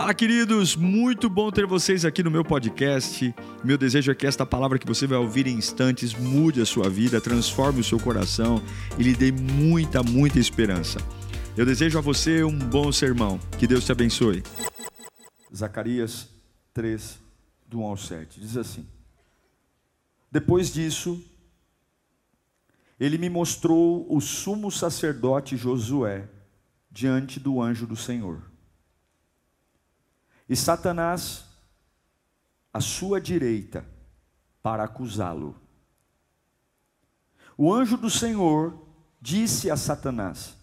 Fala, queridos! Muito bom ter vocês aqui no meu podcast. Meu desejo é que esta palavra que você vai ouvir em instantes mude a sua vida, transforme o seu coração e lhe dê muita, muita esperança. Eu desejo a você um bom sermão. Que Deus te abençoe. Zacarias 3, do 1 ao 7, diz assim: Depois disso, ele me mostrou o sumo sacerdote Josué diante do anjo do Senhor. E Satanás à sua direita para acusá-lo. O anjo do Senhor disse a Satanás: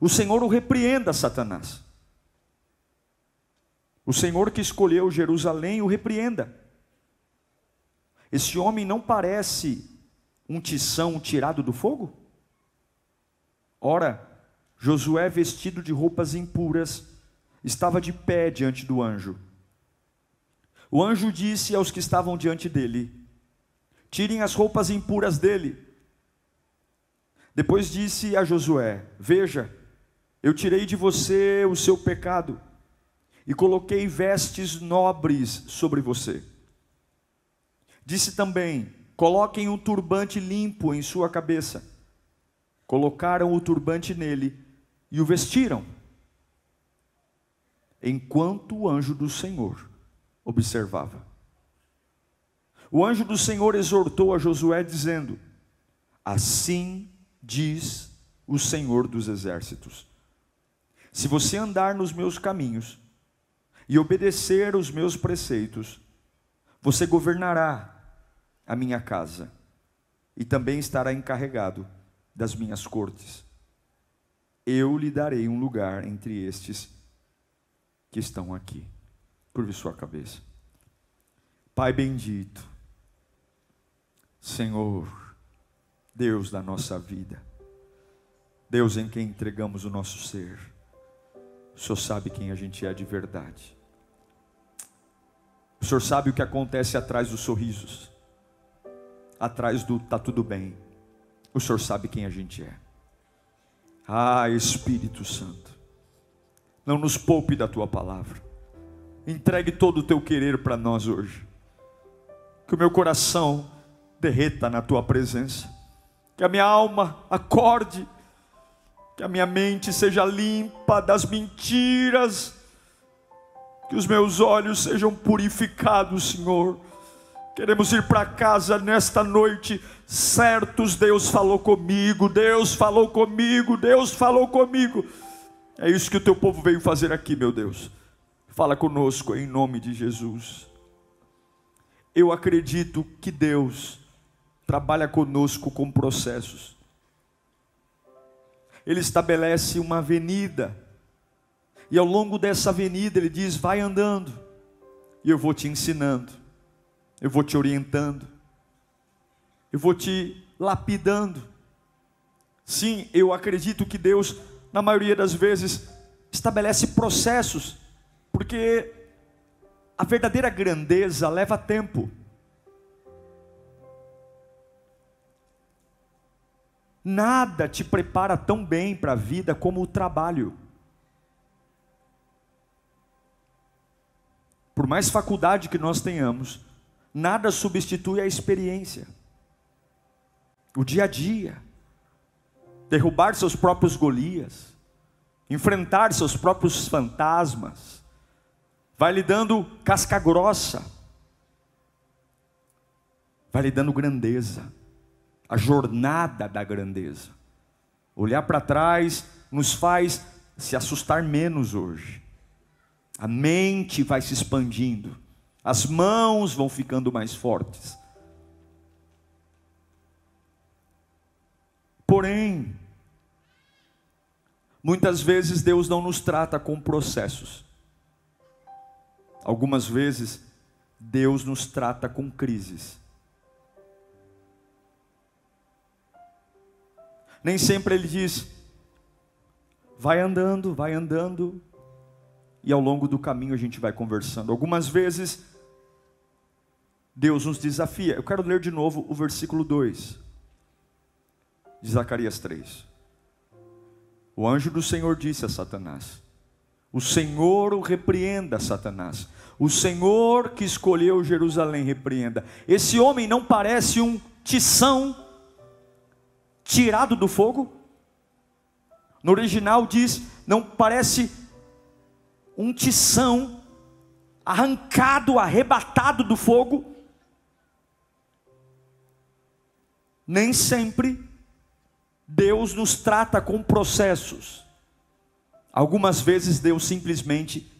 O Senhor o repreenda, Satanás. O Senhor que escolheu Jerusalém o repreenda. Esse homem não parece um tição tirado do fogo? Ora, Josué, vestido de roupas impuras, estava de pé diante do anjo. O anjo disse aos que estavam diante dele: Tirem as roupas impuras dele. Depois disse a Josué: Veja, eu tirei de você o seu pecado e coloquei vestes nobres sobre você. Disse também: Coloquem um turbante limpo em sua cabeça. Colocaram o turbante nele e o vestiram enquanto o anjo do Senhor observava. O anjo do Senhor exortou a Josué, dizendo: Assim diz o Senhor dos exércitos: Se você andar nos meus caminhos e obedecer os meus preceitos, você governará a minha casa e também estará encarregado das minhas cortes. Eu lhe darei um lugar entre estes que estão aqui. Curve sua cabeça. Pai bendito, Senhor, Deus da nossa vida, Deus em quem entregamos o nosso ser, o Senhor sabe quem a gente é de verdade. O Senhor sabe o que acontece atrás dos sorrisos, atrás do tá tudo bem. O Senhor sabe quem a gente é. Ah, Espírito Santo, não nos poupe da tua palavra. Entregue todo o teu querer para nós hoje. Que o meu coração derreta na tua presença. Que a minha alma acorde. Que a minha mente seja limpa das mentiras. Que os meus olhos sejam purificados, Senhor. Queremos ir para casa nesta noite, certos Deus falou comigo, Deus falou comigo, Deus falou comigo. É isso que o teu povo veio fazer aqui, meu Deus. Fala conosco em nome de Jesus. Eu acredito que Deus trabalha conosco com processos. Ele estabelece uma avenida, e ao longo dessa avenida ele diz: vai andando, e eu vou te ensinando, eu vou te orientando, eu vou te lapidando. Sim, eu acredito que Deus na maioria das vezes, estabelece processos, porque a verdadeira grandeza leva tempo. Nada te prepara tão bem para a vida como o trabalho. Por mais faculdade que nós tenhamos, nada substitui a experiência, o dia a dia derrubar seus próprios Golias, enfrentar seus próprios fantasmas, vai lhe dando casca grossa, vai lhe dando grandeza, a jornada da grandeza. Olhar para trás nos faz se assustar menos hoje. A mente vai se expandindo, as mãos vão ficando mais fortes. Porém, muitas vezes Deus não nos trata com processos. Algumas vezes Deus nos trata com crises. Nem sempre Ele diz, vai andando, vai andando, e ao longo do caminho a gente vai conversando. Algumas vezes Deus nos desafia. Eu quero ler de novo o versículo 2 de Zacarias 3. O anjo do Senhor disse a Satanás: O Senhor o repreenda, Satanás. O Senhor que escolheu Jerusalém repreenda. Esse homem não parece um tição tirado do fogo? No original diz, não parece um tição arrancado, arrebatado do fogo? Nem sempre Deus nos trata com processos. Algumas vezes Deus simplesmente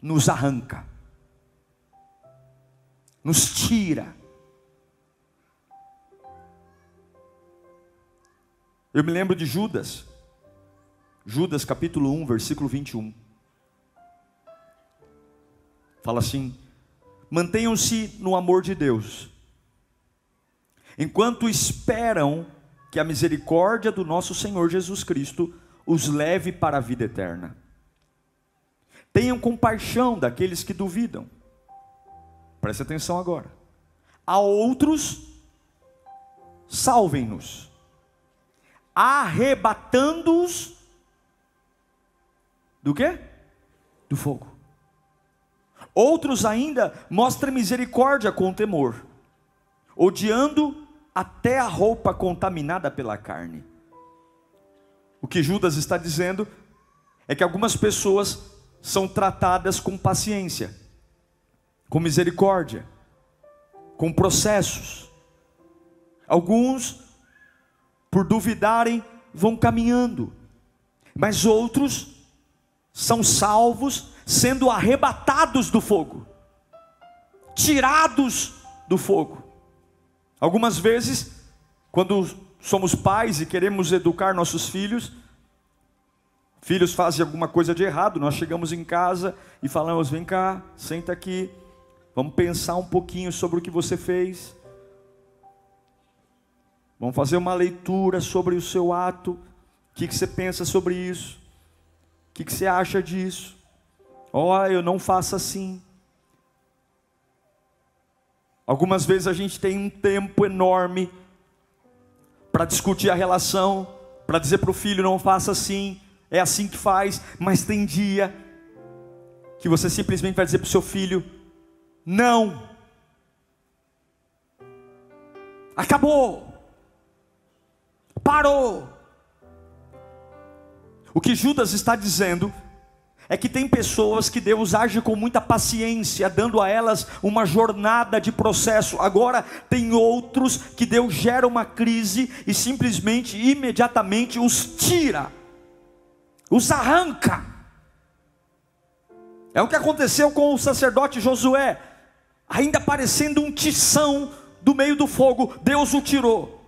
nos arranca, nos tira. Eu me lembro de Judas, Judas capítulo 1, versículo 21. Fala assim: mantenham-se no amor de Deus, enquanto esperam que a misericórdia do nosso Senhor Jesus Cristo os leve para a vida eterna. Tenham compaixão daqueles que duvidam. Preste atenção agora. A outros, salvem-nos, arrebatando-os do que? Do fogo. Outros ainda mostram misericórdia com temor, odiando até a roupa contaminada pela carne. O que Judas está dizendo é que algumas pessoas são tratadas com paciência, com misericórdia, com processos. Alguns, por duvidarem, vão caminhando, mas outros são salvos sendo arrebatados do fogo, tirados do fogo. Algumas vezes, quando somos pais e queremos educar nossos filhos, filhos fazem alguma coisa de errado, nós chegamos em casa e falamos: vem cá, senta aqui, vamos pensar um pouquinho sobre o que você fez. Vamos fazer uma leitura sobre o seu ato. O que, você pensa sobre isso? O que, que você acha disso? Ó, oh, eu não faço assim. Algumas vezes a gente tem um tempo enorme para discutir a relação, para dizer para o filho: não faça assim, é assim que faz, mas tem dia que você simplesmente vai dizer para o seu filho: não, acabou, parou. O que Judas está dizendo é que tem pessoas que Deus age com muita paciência, dando a elas uma jornada de processo. Agora, tem outros que Deus gera uma crise e simplesmente, imediatamente, os tira, os arranca. É o que aconteceu com o sacerdote Josué, ainda parecendo um tição do meio do fogo, Deus o tirou.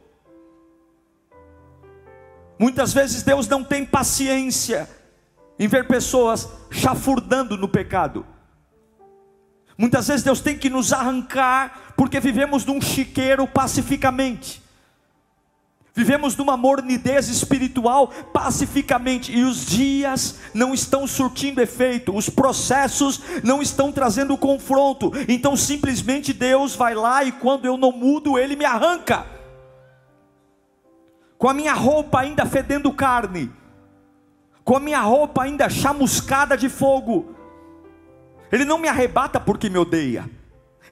Muitas vezes Deus não tem paciência em ver pessoas chafurdando no pecado. Muitas vezes Deus tem que nos arrancar, porque vivemos num chiqueiro pacificamente. Vivemos numa mornidez espiritual pacificamente, e os dias não estão surtindo efeito, os processos não estão trazendo confronto, então simplesmente Deus vai lá e quando eu não mudo, Ele me arranca com a minha roupa ainda fedendo carne, com a minha roupa ainda chamuscada de fogo. Ele não me arrebata porque me odeia,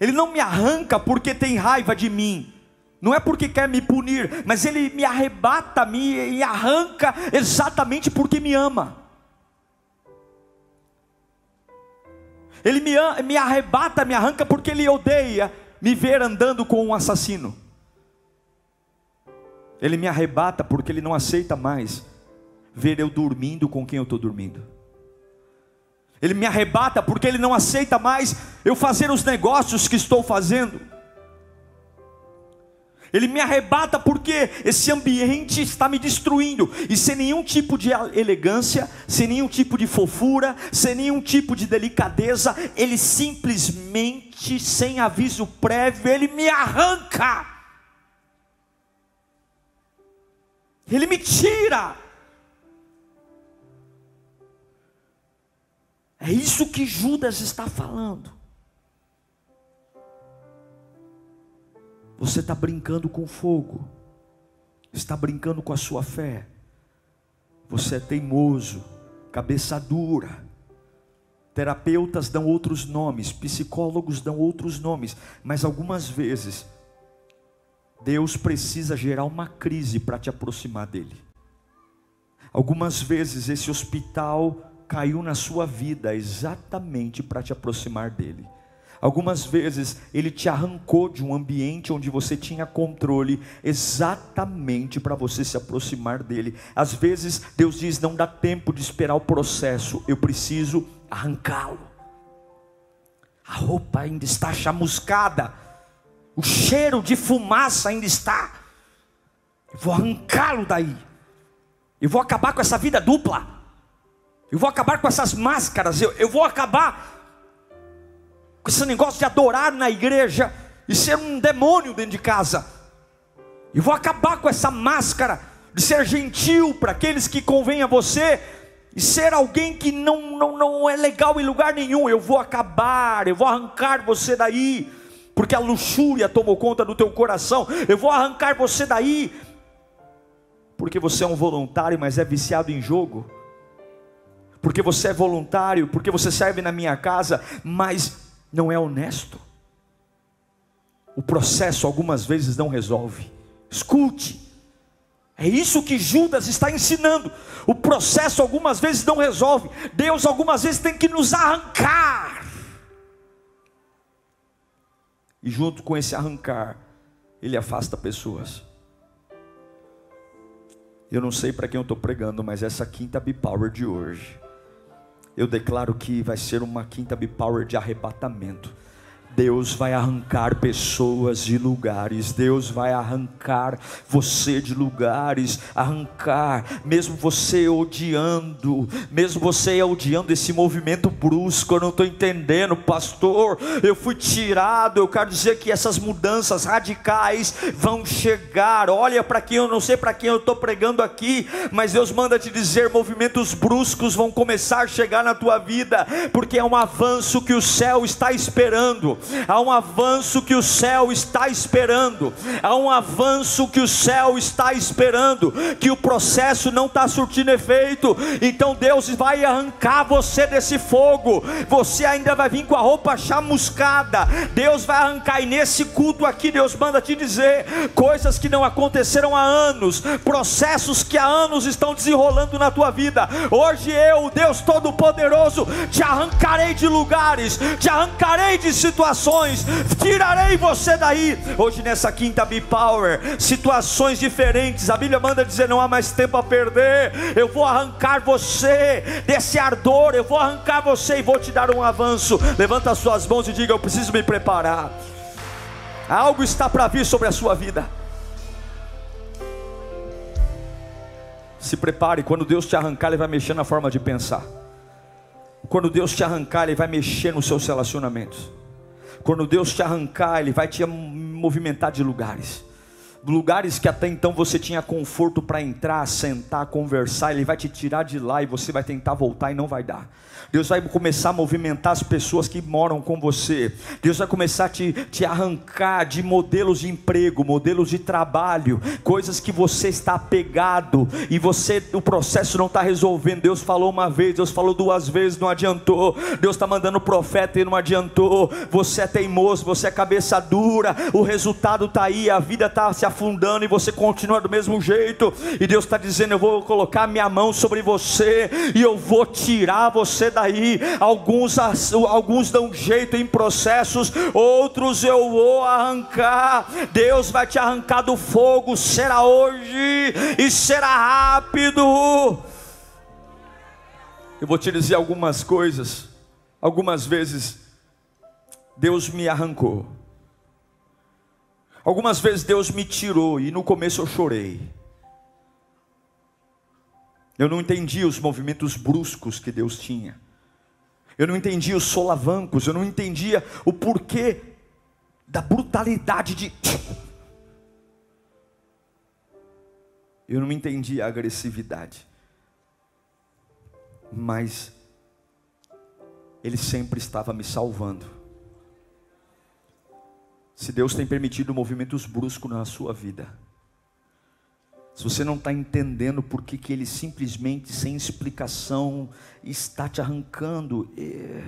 ele não me arranca porque tem raiva de mim. Não é porque quer me punir, mas ele me arrebata, me, arranca exatamente porque me ama. Ele me, me arrebata, me arranca porque ele odeia me ver andando com um assassino. Ele me arrebata porque ele não aceita mais ver eu dormindo com quem eu estou dormindo. Ele me arrebata porque ele não aceita mais eu fazer os negócios que estou fazendo. Ele me arrebata porque esse ambiente está me destruindo. E sem nenhum tipo de elegância, sem nenhum tipo de fofura, sem nenhum tipo de delicadeza, ele simplesmente, sem aviso prévio, ele me arranca. Ele me tira. É isso que Judas está falando. Você está brincando com fogo, está brincando com a sua fé. Você é teimoso, cabeça dura, terapeutas dão outros nomes, psicólogos dão outros nomes, mas algumas vezes Deus precisa gerar uma crise para te aproximar dele. Algumas vezes esse hospital caiu na sua vida exatamente para te aproximar dele. Algumas vezes ele te arrancou de um ambiente onde você tinha controle, exatamente para você se aproximar dele. Às vezes Deus diz: não dá tempo de esperar o processo, eu preciso arrancá-lo. A roupa ainda está chamuscada, o cheiro de fumaça ainda está. Eu vou arrancá-lo daí. Eu vou acabar com essa vida dupla. Eu vou acabar com essas máscaras. Eu, eu vou acabar com esse negócio de adorar na igreja e ser um demônio dentro de casa. E vou acabar com essa máscara de ser gentil para aqueles que convém a você e ser alguém que não, não, não é legal em lugar nenhum. Eu vou acabar, eu vou arrancar você daí, porque a luxúria tomou conta do teu coração. Eu vou arrancar você daí, porque você é um voluntário, mas é viciado em jogo. Porque você é voluntário, porque você serve na minha casa, mas não é honesto. O processo algumas vezes não resolve. Escute. É isso que Judas está ensinando. O processo algumas vezes não resolve. Deus algumas vezes tem que nos arrancar. E junto com esse arrancar, ele afasta pessoas. Eu não sei para quem eu estou pregando, mas essa quinta B-Power de hoje eu declaro que vai ser uma quinta B-Power de arrebatamento. Deus vai arrancar pessoas de lugares, Deus vai arrancar você de lugares, arrancar, mesmo você odiando, mesmo você odiando esse movimento brusco, eu não estou entendendo, pastor. Eu fui tirado, eu quero dizer que essas mudanças radicais vão chegar. Olha para quem eu não sei para quem eu estou pregando aqui, mas Deus manda te dizer: movimentos bruscos vão começar a chegar na tua vida, porque é um avanço que o céu está esperando há um avanço que o céu está esperando, há um avanço que o céu está esperando, que o processo não está surtindo efeito, então Deus vai arrancar você desse fogo, você ainda vai vir com a roupa chamuscada, Deus vai arrancar, e nesse culto aqui, Deus manda te dizer coisas que não aconteceram há anos, processos que há anos estão desenrolando na tua vida. Hoje eu, Deus Todo-Poderoso, te arrancarei de lugares, te arrancarei de situações situações, tirarei você daí. Hoje, nessa quinta B-Power, situações diferentes, a Bíblia manda dizer: não há mais tempo a perder. Eu vou arrancar você desse ardor, eu vou arrancar você e vou te dar um avanço. Levanta as suas mãos e diga: Eu preciso me preparar. Algo está para vir sobre a sua vida. Se prepare, quando Deus te arrancar, Ele vai mexer na forma de pensar. Quando Deus te arrancar, Ele vai mexer nos seus relacionamentos. Quando Deus te arrancar, Ele vai te movimentar de lugares. Lugares que até então você tinha conforto para entrar, sentar, conversar, Ele vai te tirar de lá e você vai tentar voltar e não vai dar. Deus vai começar a movimentar as pessoas que moram com você. Deus vai começar a te, te arrancar de modelos de emprego, modelos de trabalho, coisas que você está apegado e você o processo não está resolvendo. Deus falou uma vez, Deus falou duas vezes, não adiantou. Deus está mandando profeta e não adiantou. Você é teimoso, você é cabeça dura. O resultado está aí, a vida está se afundando e você continua do mesmo jeito. E Deus está dizendo: Eu vou colocar minha mão sobre você e eu vou tirar você daí. Alguns, alguns dão jeito em processos, outros eu vou arrancar. Deus vai te arrancar do fogo, será hoje e será rápido. Eu vou te dizer algumas coisas. Algumas vezes Deus me arrancou. Algumas vezes Deus me tirou e no começo eu chorei. Eu não entendi os movimentos bruscos que Deus tinha. Eu não entendia os solavancos, eu não entendia o porquê da brutalidade de. Eu não entendia a agressividade. Mas Ele sempre estava me salvando. Se Deus tem permitido movimentos bruscos na sua vida, se você não está entendendo por que, que ele simplesmente, sem explicação, está te arrancando, é...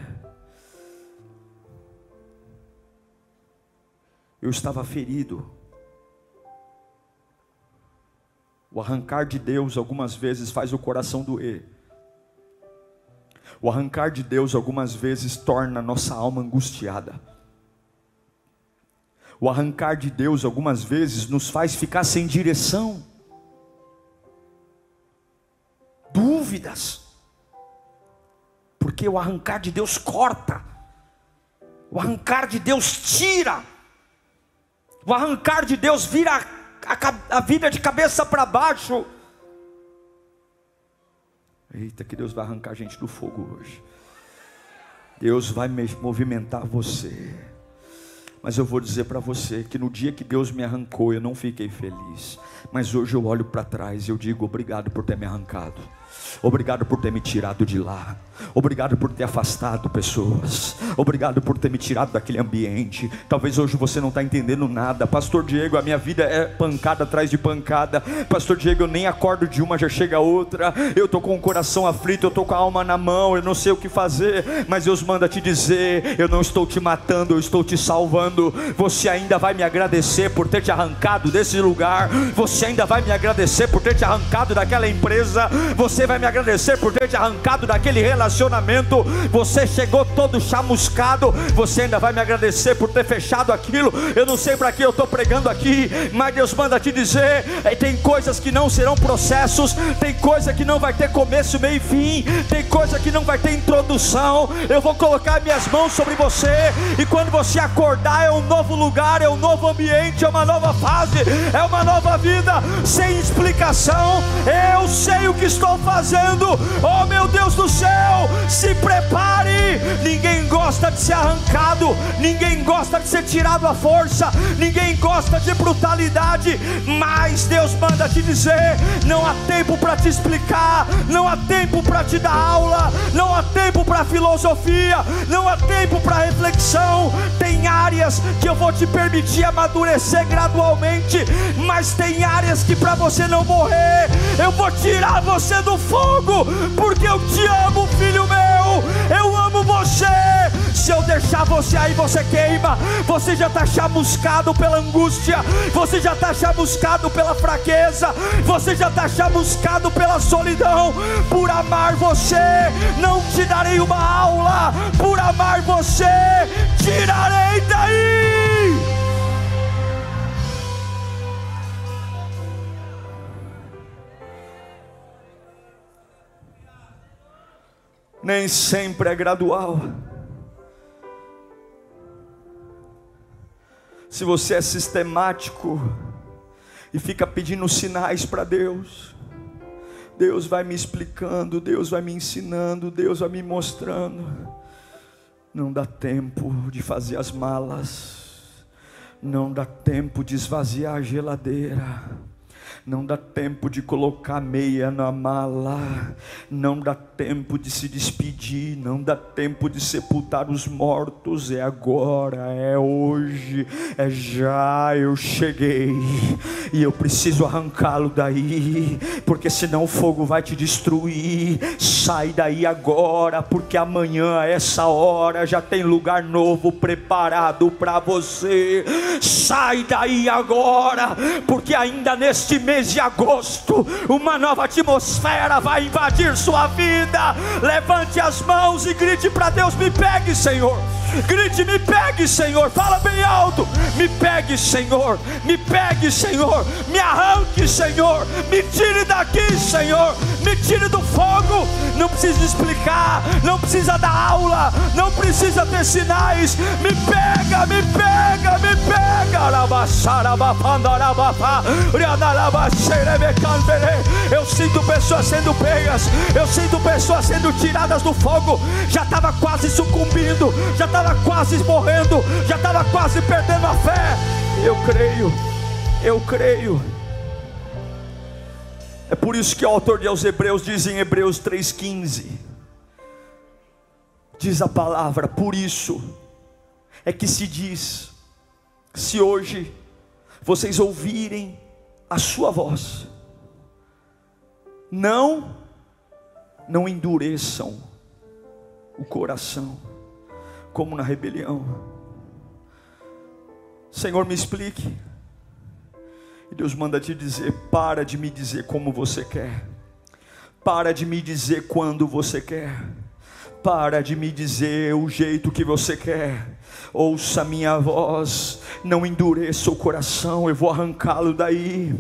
eu estava ferido. O arrancar de Deus algumas vezes faz o coração doer. O arrancar de Deus algumas vezes torna nossa alma angustiada. O arrancar de Deus algumas vezes nos faz ficar sem direção. Dúvidas. Porque o arrancar de Deus corta. O arrancar de Deus tira. O arrancar de Deus vira a, a, a vida de cabeça para baixo. Eita, que Deus vai arrancar a gente do fogo hoje. Deus vai movimentar você. Mas eu vou dizer para você que no dia que Deus me arrancou, eu não fiquei feliz. Mas hoje eu olho para trás e eu digo obrigado por ter me arrancado. Obrigado por ter me tirado de lá. Obrigado por ter afastado pessoas. Obrigado por ter me tirado daquele ambiente. Talvez hoje você não está entendendo nada. Pastor Diego, a minha vida é pancada atrás de pancada. Pastor Diego, eu nem acordo de uma, já chega outra. Eu estou com o coração aflito, eu estou com a alma na mão, eu não sei o que fazer. Mas Deus manda te dizer: eu não estou te matando, eu estou te salvando. Você ainda vai me agradecer por ter te arrancado desse lugar. Você ainda vai me agradecer por ter te arrancado daquela empresa. Você vai me agradecer por ter te arrancado daquele relacionamento. Você chegou todo chamuscado. Você ainda vai me agradecer por ter fechado aquilo. Eu não sei para que eu estou pregando aqui, mas Deus manda te dizer: é, tem coisas que não serão processos, tem coisa que não vai ter começo, meio e fim, tem coisa que não vai ter introdução. Eu vou colocar minhas mãos sobre você, e quando você acordar, é um novo lugar, é um novo ambiente, é uma nova fase, é uma nova vida, sem explicação. Eu sei o que estou fazendo Oh meu Deus do céu, se prepare. Ninguém gosta de ser arrancado, ninguém gosta de ser tirado à força, ninguém gosta de brutalidade, mas Deus manda te dizer: não há tempo para te explicar, não há tempo para te dar aula, não há tempo para filosofia, não há tempo para reflexão. Tem áreas que eu vou te permitir amadurecer gradualmente, mas tem áreas que para você não morrer, eu vou tirar você do fogo fogo, porque eu te amo, filho meu. Eu amo você. Se eu deixar você aí, você queima. Você já está chamuscado pela angústia. Você já está chamuscado pela fraqueza. Você já está chamuscado pela solidão. Por amar você, não te darei uma aula. Por amar você, tirarei daí. Nem sempre é gradual. Se você é sistemático e fica pedindo sinais para Deus, Deus vai me explicando, Deus vai me ensinando, Deus vai me mostrando. Não dá tempo de fazer as malas, não dá tempo de esvaziar a geladeira não dá tempo de colocar meia na mala, não dá tempo de se despedir, não dá tempo de sepultar os mortos. É agora, é hoje, é já. Eu cheguei e eu preciso arrancá-lo daí, porque senão o fogo vai te destruir. Sai daí agora, porque amanhã, a essa hora, já tem lugar novo preparado para você. Sai daí agora, porque ainda neste mês mês de agosto, uma nova atmosfera vai invadir sua vida. Levante as mãos e grite para Deus: Me pegue, Senhor. Grite, me pegue, Senhor. Fala bem alto. Me pegue, Senhor. Me pegue, Senhor. Me arranque, Senhor. Me tire daqui, Senhor. Me tire do fogo. Não precisa explicar. Não precisa dar aula. Não precisa ter sinais. Me pega, me pega, me pega. Eu sinto pessoas sendo pegas. Eu sinto pessoas sendo tiradas do fogo. Já estava quase sucumbindo. Já estava estava quase morrendo, já estava quase perdendo a fé. Eu creio, eu creio. É por isso que o autor de aos Hebreus diz em Hebreus 3,15: diz a palavra, por isso é que se diz: se hoje vocês ouvirem a sua voz, Não, não endureçam o coração, como na rebelião. Senhor, me explique. E Deus manda te dizer: para de me dizer como você quer, para de me dizer quando você quer, para de me dizer o jeito que você quer. Ouça minha voz, não endureça o coração, eu vou arrancá-lo daí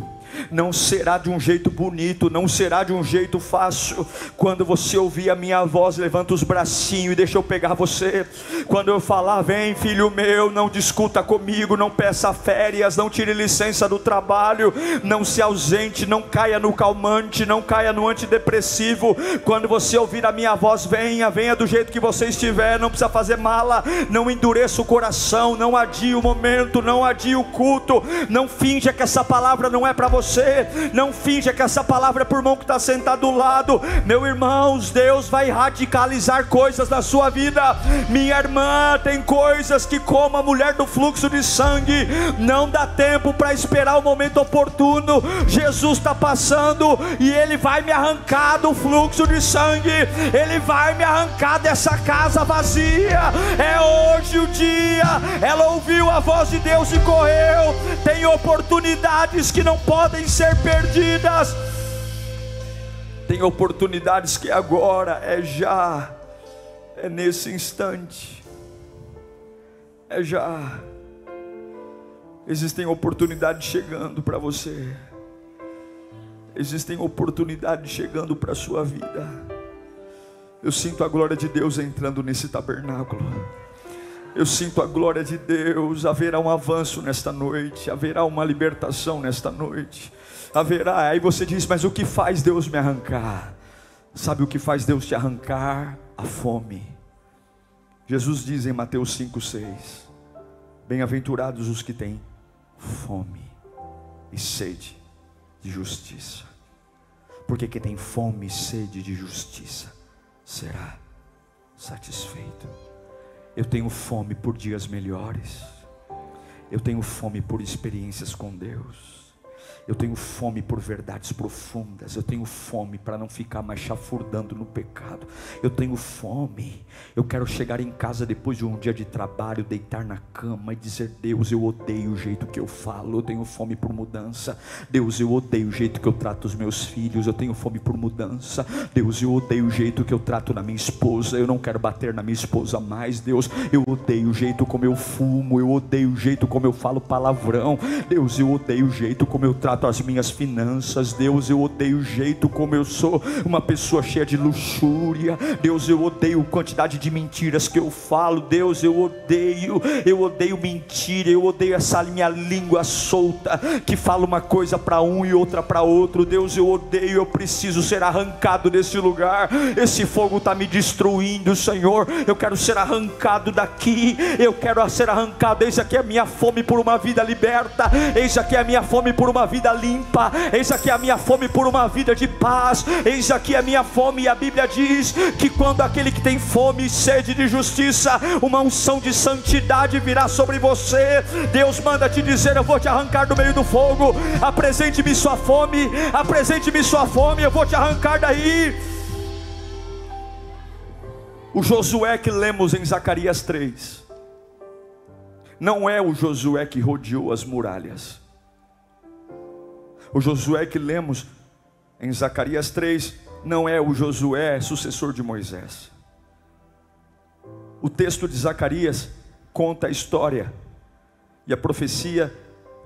não será de um jeito bonito, não será de um jeito fácil. Quando você ouvir a minha voz, levanta os bracinhos e deixa eu pegar você. Quando eu falar, vem filho meu, não discuta comigo, não peça férias, não tire licença do trabalho, não se ausente, não caia no calmante, não caia no antidepressivo. Quando você ouvir a minha voz, venha, venha do jeito que você estiver, não precisa fazer mala, não endureça o coração, não adie o momento, não adie o culto, não finja que essa palavra não é para você você. Não finja que essa palavra é por mão que está sentado do lado. Meu irmão, Deus vai radicalizar coisas na sua vida. Minha irmã, tem coisas que, como a mulher do fluxo de sangue, não dá tempo para esperar o momento oportuno. Jesus está passando e Ele vai me arrancar do fluxo de sangue. Ele vai me arrancar dessa casa vazia. É hoje o dia. Ela ouviu a voz de Deus e correu. Tem oportunidades que não podem podem ser perdidas. Tem oportunidades que agora é já, é nesse instante, é já. Existem oportunidades chegando para você. Existem oportunidades chegando para a sua vida. Eu sinto a glória de Deus entrando nesse tabernáculo. Eu sinto a glória de Deus. Haverá um avanço nesta noite, haverá uma libertação nesta noite. Haverá. Aí você diz: Mas o que faz Deus me arrancar? Sabe o que faz Deus te arrancar? A fome. Jesus diz em Mateus 5,6: Bem-aventurados os que têm fome e sede de justiça, porque quem tem fome e sede de justiça será satisfeito. Eu tenho fome por dias melhores. Eu tenho fome por experiências com Deus. Eu tenho fome por verdades profundas. Eu tenho fome para não ficar mais chafurdando no pecado. Eu tenho fome. Eu quero chegar em casa depois de um dia de trabalho, deitar na cama e dizer: Deus, eu odeio o jeito que eu falo. Eu tenho fome por mudança. Deus, eu odeio o jeito que eu trato os meus filhos. Eu tenho fome por mudança. Deus, eu odeio o jeito que eu trato na minha esposa. Eu não quero bater na minha esposa mais. Deus, eu odeio o jeito como eu fumo. Eu odeio o jeito como eu falo palavrão. Deus, eu odeio o jeito como eu trato as minhas finanças. Deus, eu odeio o jeito como eu sou, uma pessoa cheia de luxúria. Deus, eu odeio a quantidade de mentiras que eu falo. Deus, eu odeio, eu odeio mentira, eu odeio essa minha língua solta que fala uma coisa para um e outra para outro. Deus, eu odeio, eu preciso ser arrancado desse lugar. Esse fogo está me destruindo, Senhor. Eu quero ser arrancado daqui. Eu quero ser arrancado. Eis aqui a minha fome por uma vida liberta. Eis aqui a minha fome por uma vida vida limpa. Eis aqui a minha fome por uma vida de paz. Eis aqui a minha fome. E a Bíblia diz que quando aquele que tem fome e sede de justiça, uma unção de santidade virá sobre você. Deus manda te dizer: Eu vou te arrancar do meio do fogo. Apresente-me sua fome. Apresente-me sua fome. Eu vou te arrancar daí. O Josué que lemos em Zacarias 3 não é o Josué que rodeou as muralhas. O Josué que lemos em Zacarias 3 não é o Josué sucessor de Moisés. O texto de Zacarias conta a história e a profecia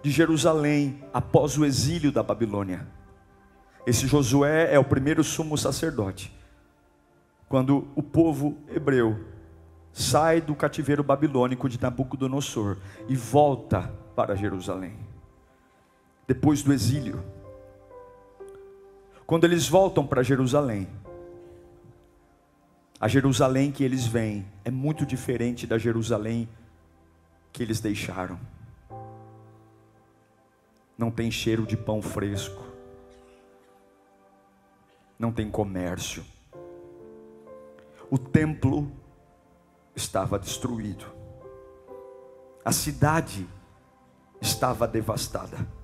de Jerusalém após o exílio da Babilônia. Esse Josué é o primeiro sumo sacerdote. Quando o povo hebreu sai do cativeiro babilônico de Nabucodonosor e volta para Jerusalém depois do exílio. Quando eles voltam para Jerusalém, a Jerusalém que eles vêm é muito diferente da Jerusalém que eles deixaram. Não tem cheiro de pão fresco, não tem comércio. O templo estava destruído, a cidade estava devastada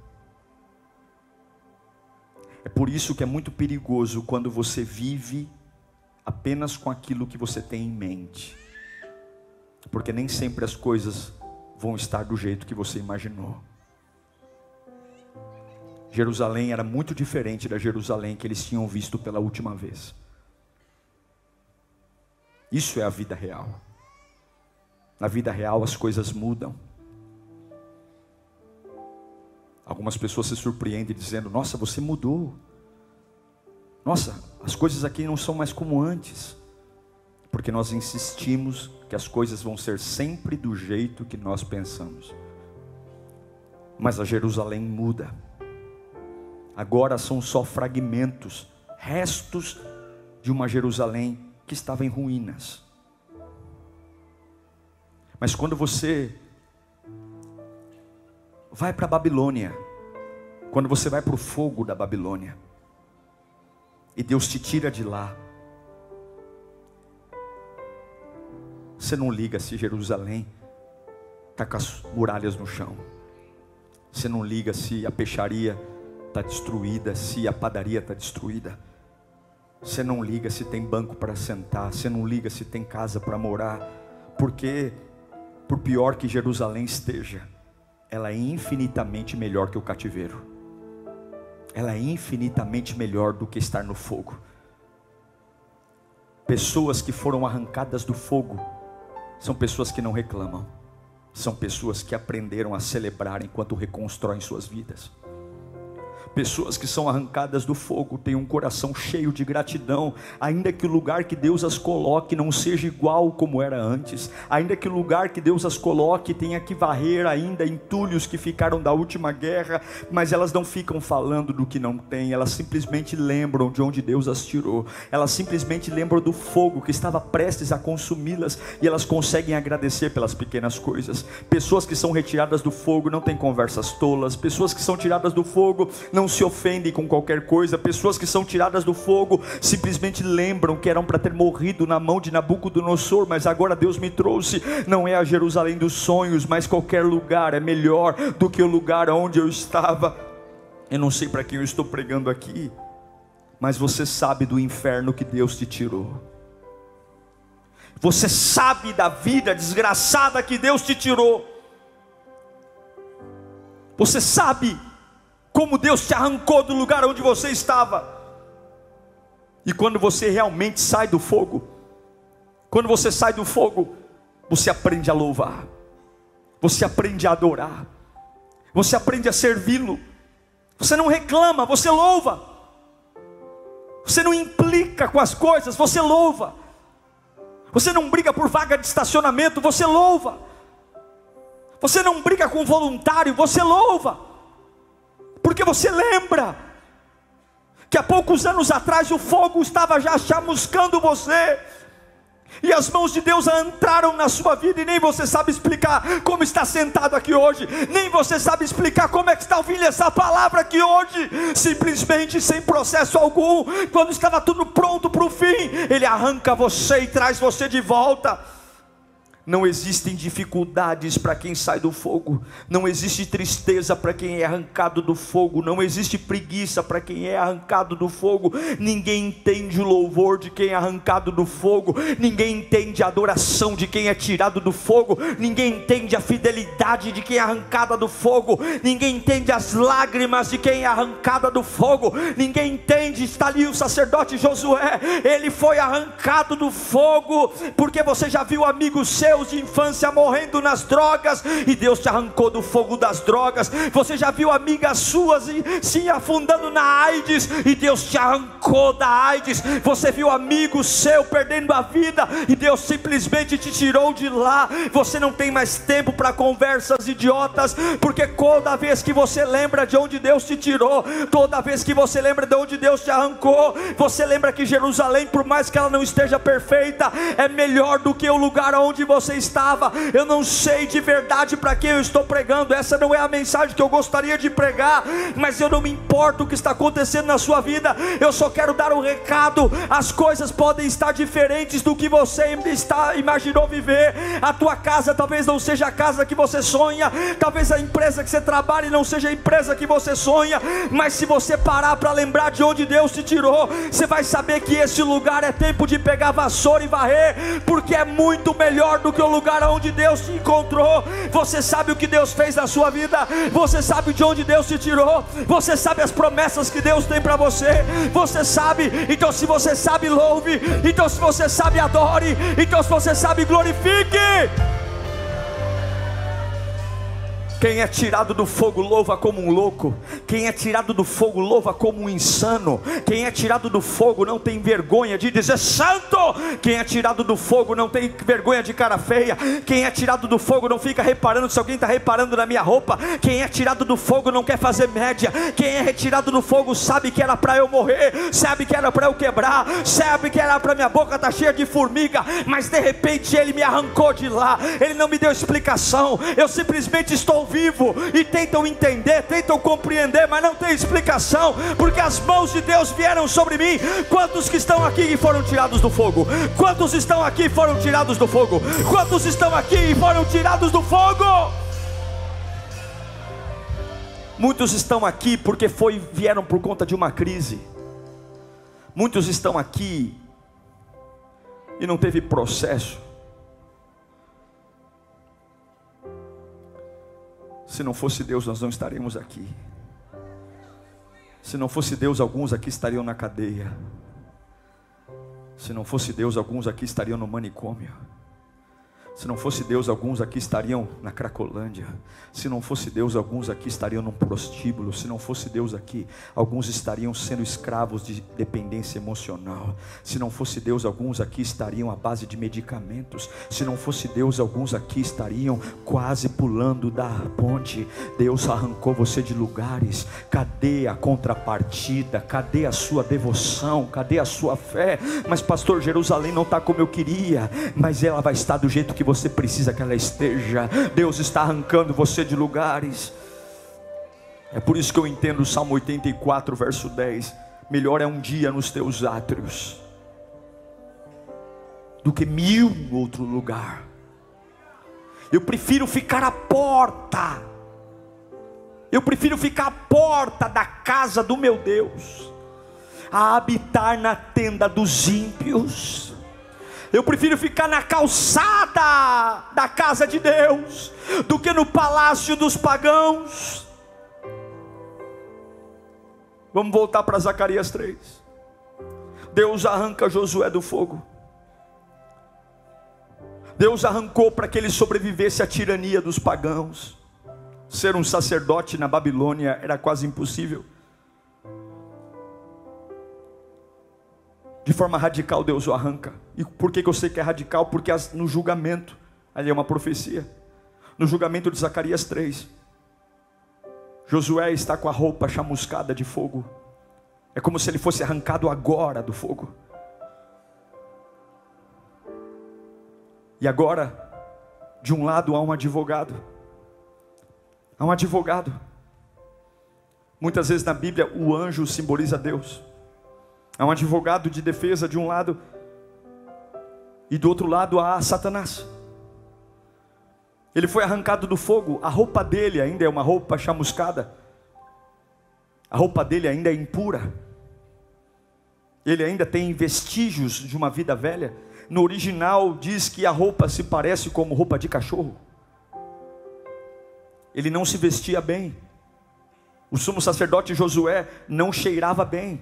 É por isso que é muito perigoso quando você vive apenas com aquilo que você tem em mente. Porque nem sempre as coisas vão estar do jeito que você imaginou. Jerusalém era muito diferente da Jerusalém que eles tinham visto pela última vez. Isso é a vida real. Na vida real as coisas mudam. Algumas pessoas se surpreendem dizendo: Nossa, você mudou. Nossa, as coisas aqui não são mais como antes. Porque nós insistimos que as coisas vão ser sempre do jeito que nós pensamos. Mas a Jerusalém muda. Agora são só fragmentos, restos de uma Jerusalém que estava em ruínas. Mas quando você vai para a Babilônia, quando você vai para o fogo da Babilônia, e Deus te tira de lá, você não liga se Jerusalém está com as muralhas no chão, você não liga se a peixaria está destruída, se a padaria está destruída. Você não liga se tem banco para sentar, você não liga se tem casa para morar, porque por pior que Jerusalém esteja, ela é infinitamente melhor que o cativeiro. Ela é infinitamente melhor do que estar no fogo. Pessoas que foram arrancadas do fogo são pessoas que não reclamam. São pessoas que aprenderam a celebrar enquanto reconstroem suas vidas. Pessoas que são arrancadas do fogo têm um coração cheio de gratidão, ainda que o lugar que Deus as coloque não seja igual como era antes, ainda que o lugar que Deus as coloque tenha que varrer ainda entulhos que ficaram da última guerra, mas elas não ficam falando do que não tem, elas simplesmente lembram de onde Deus as tirou, elas simplesmente lembram do fogo que estava prestes a consumi-las e elas conseguem agradecer pelas pequenas coisas. Pessoas que são retiradas do fogo não têm conversas tolas, pessoas que são tiradas do fogo não não se ofendem com qualquer coisa. Pessoas que são tiradas do fogo simplesmente lembram que eram para ter morrido na mão de Nabucodonosor, mas agora Deus me trouxe. Não é a Jerusalém dos sonhos, mas qualquer lugar é melhor do que o lugar onde eu estava. Eu não sei para quem eu estou pregando aqui, mas você sabe do inferno que Deus te tirou. Você sabe da vida desgraçada que Deus te tirou. Você sabe como Deus te arrancou do lugar onde você estava. E quando você realmente sai do fogo, quando você sai do fogo, você aprende a louvar, você aprende a adorar, você aprende a servi-lo. Você não reclama, você louva. Você não implica com as coisas, você louva. Você não briga por vaga de estacionamento, você louva. Você não briga com voluntário, você louva porque você lembra que há poucos anos atrás o fogo estava já chamuscando você. E as mãos de Deus entraram na sua vida e nem você sabe explicar como está sentado aqui hoje, nem você sabe explicar como é que está ouvindo essa palavra aqui hoje, simplesmente sem processo algum, quando estava tudo pronto para o fim, Ele arranca você e traz você de volta. Não existem dificuldades para quem sai do fogo, não existe tristeza para quem é arrancado do fogo, não existe preguiça para quem é arrancado do fogo. Ninguém entende o louvor de quem é arrancado do fogo, ninguém entende a adoração de quem é tirado do fogo, ninguém entende a fidelidade de quem é arrancada do fogo, ninguém entende as lágrimas de quem é arrancada do fogo, ninguém entende. Está ali o sacerdote Josué, ele foi arrancado do fogo, porque você já viu amigos seus seus de infância morrendo nas drogas e Deus te arrancou do fogo das drogas. Você já viu amigas suas se afundando na AIDS e Deus te arrancou da AIDS. Você viu amigo seu perdendo a vida e Deus simplesmente te tirou de lá. Você não tem mais tempo para conversas idiotas, porque toda vez que você lembra de onde Deus te tirou, toda vez que você lembra de onde Deus te arrancou, você lembra que Jerusalém, por mais que ela não esteja perfeita, é melhor do que o lugar onde você você estava. Eu não sei de verdade para quem eu estou pregando. Essa não é a mensagem que eu gostaria de pregar, mas eu não me importo o que está acontecendo na sua vida. Eu só quero dar um recado. As coisas podem estar diferentes do que você está imaginou viver. A tua casa talvez não seja a casa que você sonha, talvez a empresa que você trabalha não seja a empresa que você sonha, mas se você parar para lembrar de onde Deus te tirou, você vai saber que esse lugar é tempo de pegar vassoura e varrer, porque é muito melhor do que o lugar onde Deus te encontrou. Você sabe o que Deus fez na sua vida, você sabe de onde Deus te tirou, você sabe as promessas que Deus tem para você, você sabe. Então, se você sabe, louve. Então, se você sabe, adore. Então, se você sabe, glorifique. Quem é tirado do fogo louva como um louco. Quem é tirado do fogo louva como um insano. Quem é tirado do fogo não tem vergonha de dizer santo. Quem é tirado do fogo não tem vergonha de cara feia. Quem é tirado do fogo não fica reparando se alguém está reparando na minha roupa. Quem é tirado do fogo não quer fazer média. Quem é retirado do fogo sabe que era para eu morrer, sabe que era para eu quebrar, sabe que era para minha boca estar tá cheia de formiga, mas de repente ele me arrancou de lá. Ele não me deu explicação. Eu simplesmente estou vivo e tentam entender, tentam compreender, mas não tem explicação, porque as mãos de Deus vieram sobre mim. Quantos que estão aqui e foram tirados do fogo? Quantos estão aqui e foram tirados do fogo? Quantos estão aqui e foram tirados do fogo? Muitos estão aqui porque foi, vieram por conta de uma crise. Muitos estão aqui e não teve processo. Se não fosse Deus, nós não estaríamos aqui. Se não fosse Deus, alguns aqui estariam na cadeia. Se não fosse Deus, alguns aqui estariam no manicômio. Se não fosse Deus, alguns aqui estariam na Cracolândia. Se não fosse Deus, alguns aqui estariam num prostíbulo. Se não fosse Deus aqui, alguns estariam sendo escravos de dependência emocional. Se não fosse Deus, alguns aqui estariam à base de medicamentos. Se não fosse Deus, alguns aqui estariam quase pulando da ponte. Deus arrancou você de lugares. Cadê a contrapartida? Cadê a sua devoção? Cadê a sua fé? Mas, pastor, Jerusalém não está como eu queria, mas ela vai estar do jeito que você precisa que ela esteja. Deus está arrancando você de lugares. É por isso que eu entendo o Salmo 84, verso 10. Melhor é um dia nos teus átrios do que mil em outro lugar. Eu prefiro ficar à porta. Eu prefiro ficar à porta da casa do meu Deus, a habitar na tenda dos ímpios eu prefiro ficar na calçada da casa de Deus do que no palácio dos pagãos. Vamos voltar para Zacarias 3. Deus arranca Josué do fogo. Deus arrancou para que ele sobrevivesse à tirania dos pagãos. Ser um sacerdote na Babilônia era quase impossível. De forma radical Deus o arranca. E por que, que eu sei que é radical? Porque no julgamento, ali é uma profecia, no julgamento de Zacarias 3, Josué está com a roupa chamuscada de fogo, é como se ele fosse arrancado agora do fogo. E agora, de um lado há um advogado, há um advogado. Muitas vezes na Bíblia o anjo simboliza Deus. Há um advogado de defesa de um lado, e do outro lado há Satanás. Ele foi arrancado do fogo, a roupa dele ainda é uma roupa chamuscada, a roupa dele ainda é impura, ele ainda tem vestígios de uma vida velha. No original diz que a roupa se parece como roupa de cachorro. Ele não se vestia bem. O sumo sacerdote Josué não cheirava bem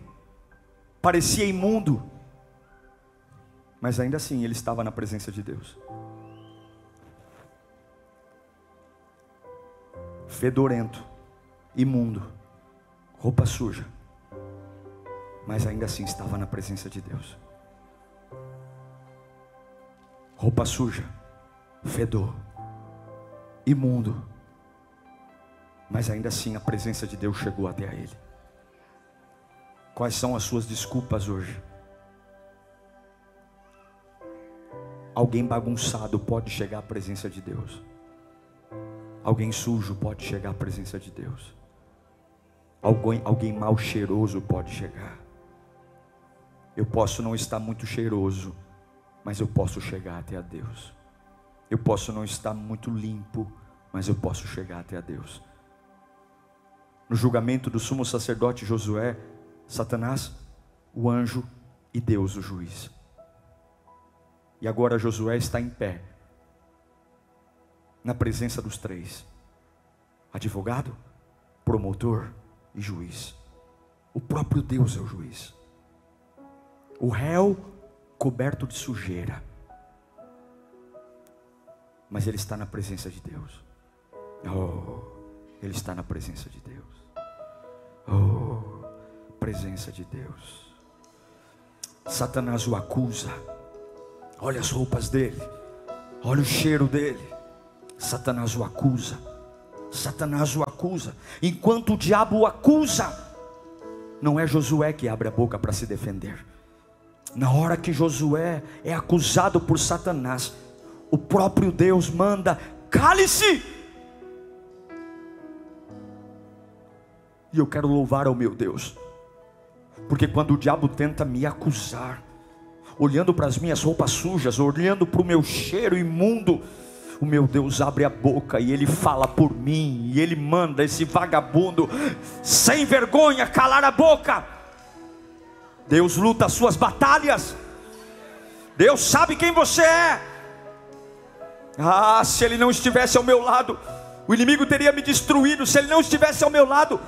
parecia imundo, mas ainda assim ele estava na presença de Deus. Fedorento, imundo, roupa suja, mas ainda assim estava na presença de Deus. Roupa suja, fedor, imundo, mas ainda assim a presença de Deus chegou até a ele. Quais são as suas desculpas hoje? Alguém bagunçado pode chegar à presença de Deus. Alguém sujo pode chegar à presença de Deus. Alguém, alguém mal cheiroso pode chegar. Eu posso não estar muito cheiroso, mas eu posso chegar até a Deus. Eu posso não estar muito limpo, mas eu posso chegar até a Deus. No julgamento do sumo sacerdote Josué, Satanás, o anjo e Deus, o juiz. E agora Josué está em pé, na presença dos três: advogado, promotor e juiz. O próprio Deus é o juiz. O réu coberto de sujeira. Mas ele está na presença de Deus. Oh, ele está na presença de Deus. Oh, presença de Deus. Satanás o acusa. Olha as roupas dele. Olha o cheiro dele. Satanás o acusa. Satanás o acusa. Enquanto o diabo o acusa, não é Josué que abre a boca para se defender. Na hora que Josué é acusado por Satanás, o próprio Deus manda: cale-se. E eu quero louvar ao meu Deus, porque quando o diabo tenta me acusar, olhando para as minhas roupas sujas, olhando para o meu cheiro imundo, o meu Deus abre a boca e ele fala por mim, e ele manda esse vagabundo, sem vergonha, calar a boca. Deus luta as suas batalhas, Deus sabe quem você é. Ah, se ele não estivesse ao meu lado, o inimigo teria me destruído, se ele não estivesse ao meu lado,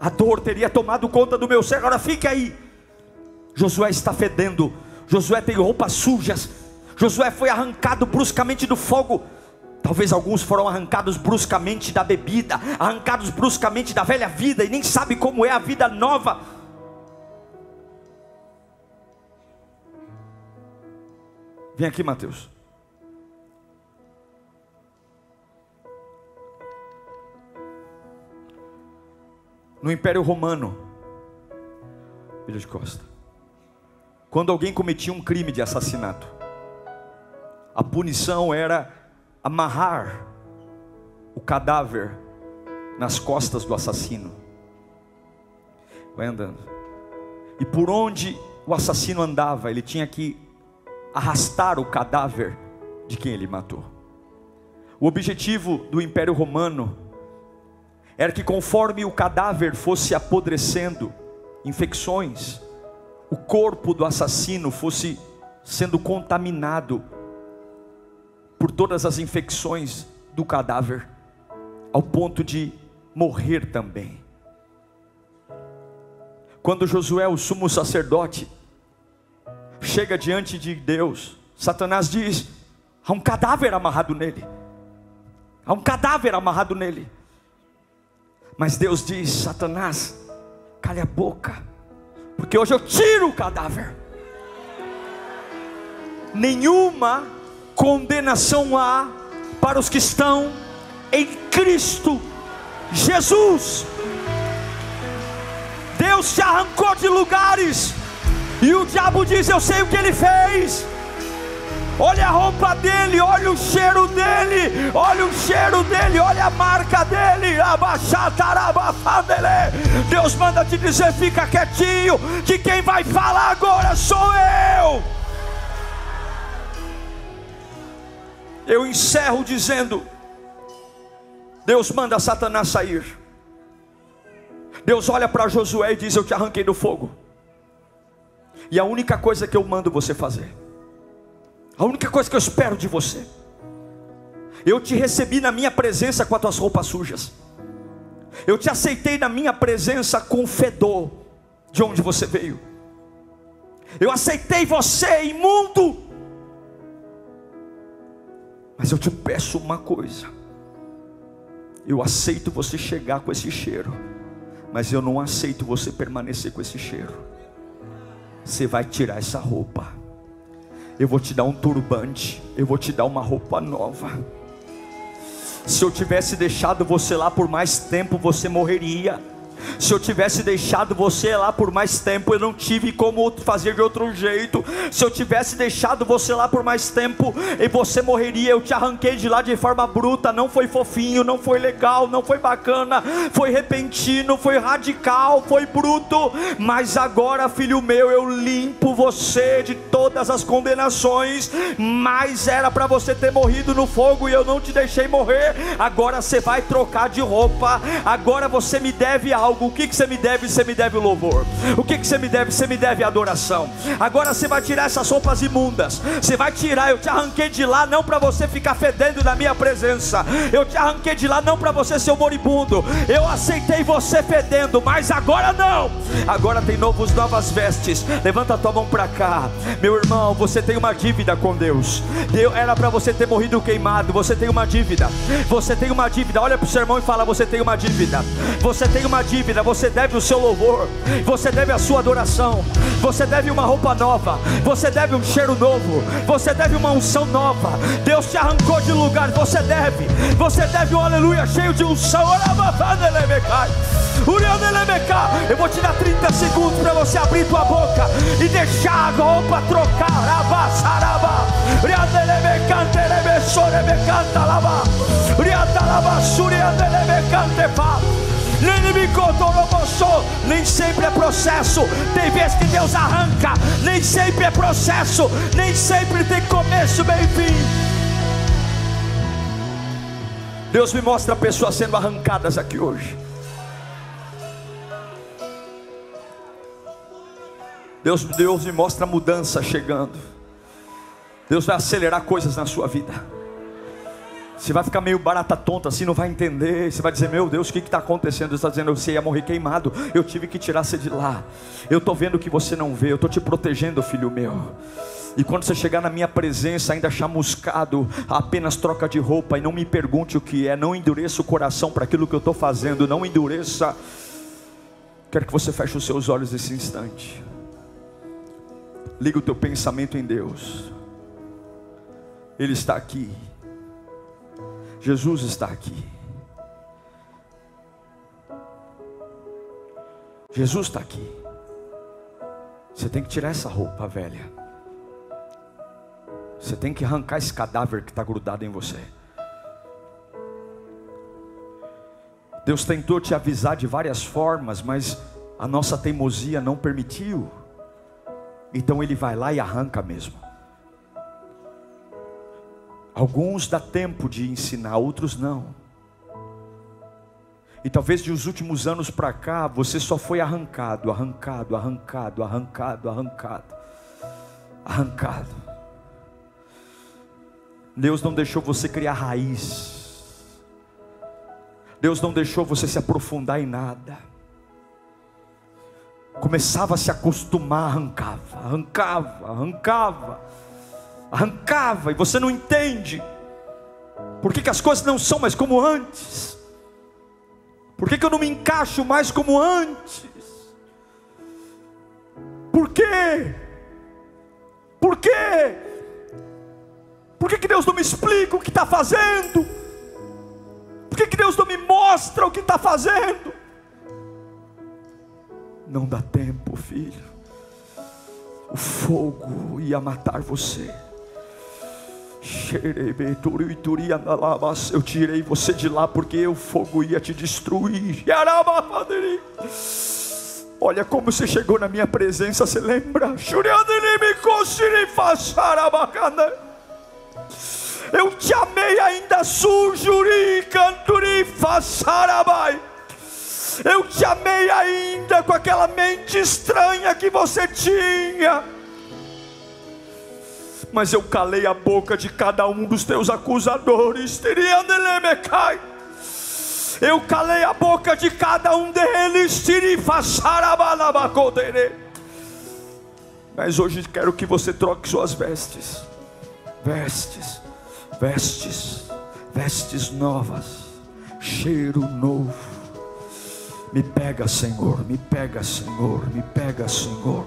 a dor teria tomado conta do meu ser. Agora fique aí. Josué está fedendo. Josué tem roupas sujas. Josué foi arrancado bruscamente do fogo. Talvez alguns foram arrancados bruscamente da bebida, arrancados bruscamente da velha vida e nem sabe como é a vida nova. Vem aqui, Mateus. No Império Romano, Ilha de Costa, quando alguém cometia um crime de assassinato, a punição era amarrar o cadáver nas costas do assassino. Vai andando. E por onde o assassino andava, ele tinha que arrastar o cadáver de quem ele matou. O objetivo do Império Romano era que conforme o cadáver fosse apodrecendo, infecções, o corpo do assassino fosse sendo contaminado por todas as infecções do cadáver, ao ponto de morrer também. Quando Josué, o sumo sacerdote, chega diante de Deus, Satanás diz: há um cadáver amarrado nele, há um cadáver amarrado nele. Mas Deus diz: Satanás, cale a boca, porque hoje eu tiro o cadáver. Nenhuma condenação há para os que estão em Cristo Jesus. Deus te arrancou de lugares, e o diabo diz: Eu sei o que ele fez. Olha a roupa dele, olha o cheiro dele, olha o cheiro dele, olha a marca dele. Deus manda te dizer: fica quietinho, que quem vai falar agora sou eu. Eu encerro dizendo: Deus manda Satanás sair. Deus olha para Josué e diz: Eu te arranquei do fogo. E a única coisa que eu mando você fazer a única coisa que eu espero de você, eu te recebi na minha presença com as tuas roupas sujas, eu te aceitei na minha presença com o fedor de onde você veio, eu aceitei você imundo, mas eu te peço uma coisa, eu aceito você chegar com esse cheiro, mas eu não aceito você permanecer com esse cheiro. Você vai tirar essa roupa eu vou te dar um turbante, eu vou te dar uma roupa nova. Se eu tivesse deixado você lá por mais tempo, você morreria. Se eu tivesse deixado você lá por mais tempo, eu não tive como fazer de outro jeito. Se eu tivesse deixado você lá por mais tempo, e você morreria, eu te arranquei de lá de forma bruta. Não foi fofinho, não foi legal, não foi bacana, foi repentino, foi radical, foi bruto. Mas agora, filho meu, eu limpo você de todas as condenações. Mas era para você ter morrido no fogo e eu não te deixei morrer. Agora você vai trocar de roupa. Agora você me deve algo. O que, que você me deve? Você me deve o louvor. O que, que você me deve? Você me deve adoração. Agora você vai tirar essas roupas imundas. Você vai tirar. Eu te arranquei de lá não para você ficar fedendo na minha presença. Eu te arranquei de lá não para você ser um moribundo. Eu aceitei você fedendo, mas agora não. Agora tem novos novas vestes. Levanta a tua mão para cá, meu irmão. Você tem uma dívida com Deus. Deus era para você ter morrido queimado. Você tem uma dívida. Você tem uma dívida. Olha para o seu irmão e fala: Você tem uma dívida. Você tem uma dívida. Você deve o seu louvor. Você deve a sua adoração. Você deve uma roupa nova. Você deve um cheiro novo. Você deve uma unção nova. Deus te arrancou de lugar. Você deve. Você deve um aleluia cheio de unção. Eu vou te dar 30 segundos para você abrir tua boca e deixar a roupa trocar. Abassaraba. Nem sempre é processo, tem vezes que Deus arranca, nem sempre é processo, nem sempre tem começo, bem fim. Deus me mostra pessoas sendo arrancadas aqui hoje. Deus, Deus me mostra mudança chegando. Deus vai acelerar coisas na sua vida. Você vai ficar meio barata tonta assim, não vai entender. Você vai dizer: Meu Deus, o que está acontecendo? Deus está dizendo: Você ia morrer queimado. Eu tive que tirar você de lá. Eu estou vendo o que você não vê. Eu estou te protegendo, filho meu. E quando você chegar na minha presença, ainda chamuscado, apenas troca de roupa e não me pergunte o que é. Não endureça o coração para aquilo que eu estou fazendo. Não endureça. Quero que você feche os seus olhos nesse instante. Liga o teu pensamento em Deus. Ele está aqui. Jesus está aqui. Jesus está aqui. Você tem que tirar essa roupa velha. Você tem que arrancar esse cadáver que está grudado em você. Deus tentou te avisar de várias formas, mas a nossa teimosia não permitiu. Então ele vai lá e arranca mesmo. Alguns dá tempo de ensinar, outros não. E talvez de os últimos anos para cá, você só foi arrancado, arrancado, arrancado, arrancado, arrancado, arrancado. Deus não deixou você criar raiz. Deus não deixou você se aprofundar em nada começava a se acostumar, arrancava, arrancava, arrancava, arrancava, e você não entende, por que, que as coisas não são mais como antes, por que, que eu não me encaixo mais como antes, por quê? Por quê? Por que, que Deus não me explica o que está fazendo? Por que, que Deus não me mostra o que está fazendo? Não dá tempo, filho. O fogo ia matar você. Eu tirei você de lá porque o fogo ia te destruir. Olha como você chegou na minha presença, você lembra? Eu te amei ainda sujo, canturi, façarabai. Eu te amei ainda com aquela mente estranha que você tinha. Mas eu calei a boca de cada um dos teus acusadores. Eu calei a boca de cada um deles. Mas hoje quero que você troque suas vestes. Vestes, vestes, vestes novas. Cheiro novo me pega, Senhor, me pega, Senhor, me pega, Senhor, me pega, Senhor,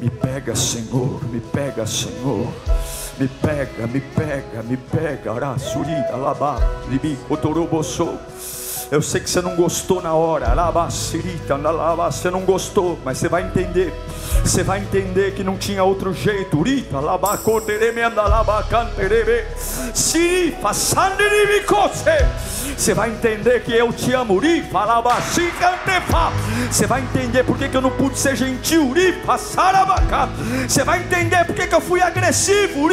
me pega, Senhor. Me pega, me pega, me pega, Arasurida, Labá, Libi, Otorobossou. Eu sei que você não gostou na hora. Você não gostou, mas você vai entender. Você vai entender que não tinha outro jeito. Você vai entender que eu te amo. Você vai entender por que eu não pude ser gentil. Você vai entender por que eu fui agressivo.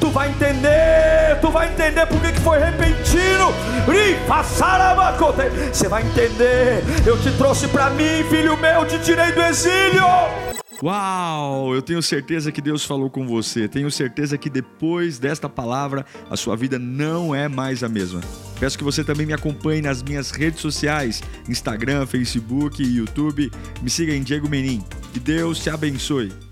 Tu vai entender. Tu vai entender por que foi repentino. Você vai entender. Eu te trouxe para mim, filho meu. Te tirei do exílio. Uau! Eu tenho certeza que Deus falou com você. Tenho certeza que depois desta palavra a sua vida não é mais a mesma. Peço que você também me acompanhe nas minhas redes sociais: Instagram, Facebook YouTube. Me siga em Diego Menin. Que Deus te abençoe.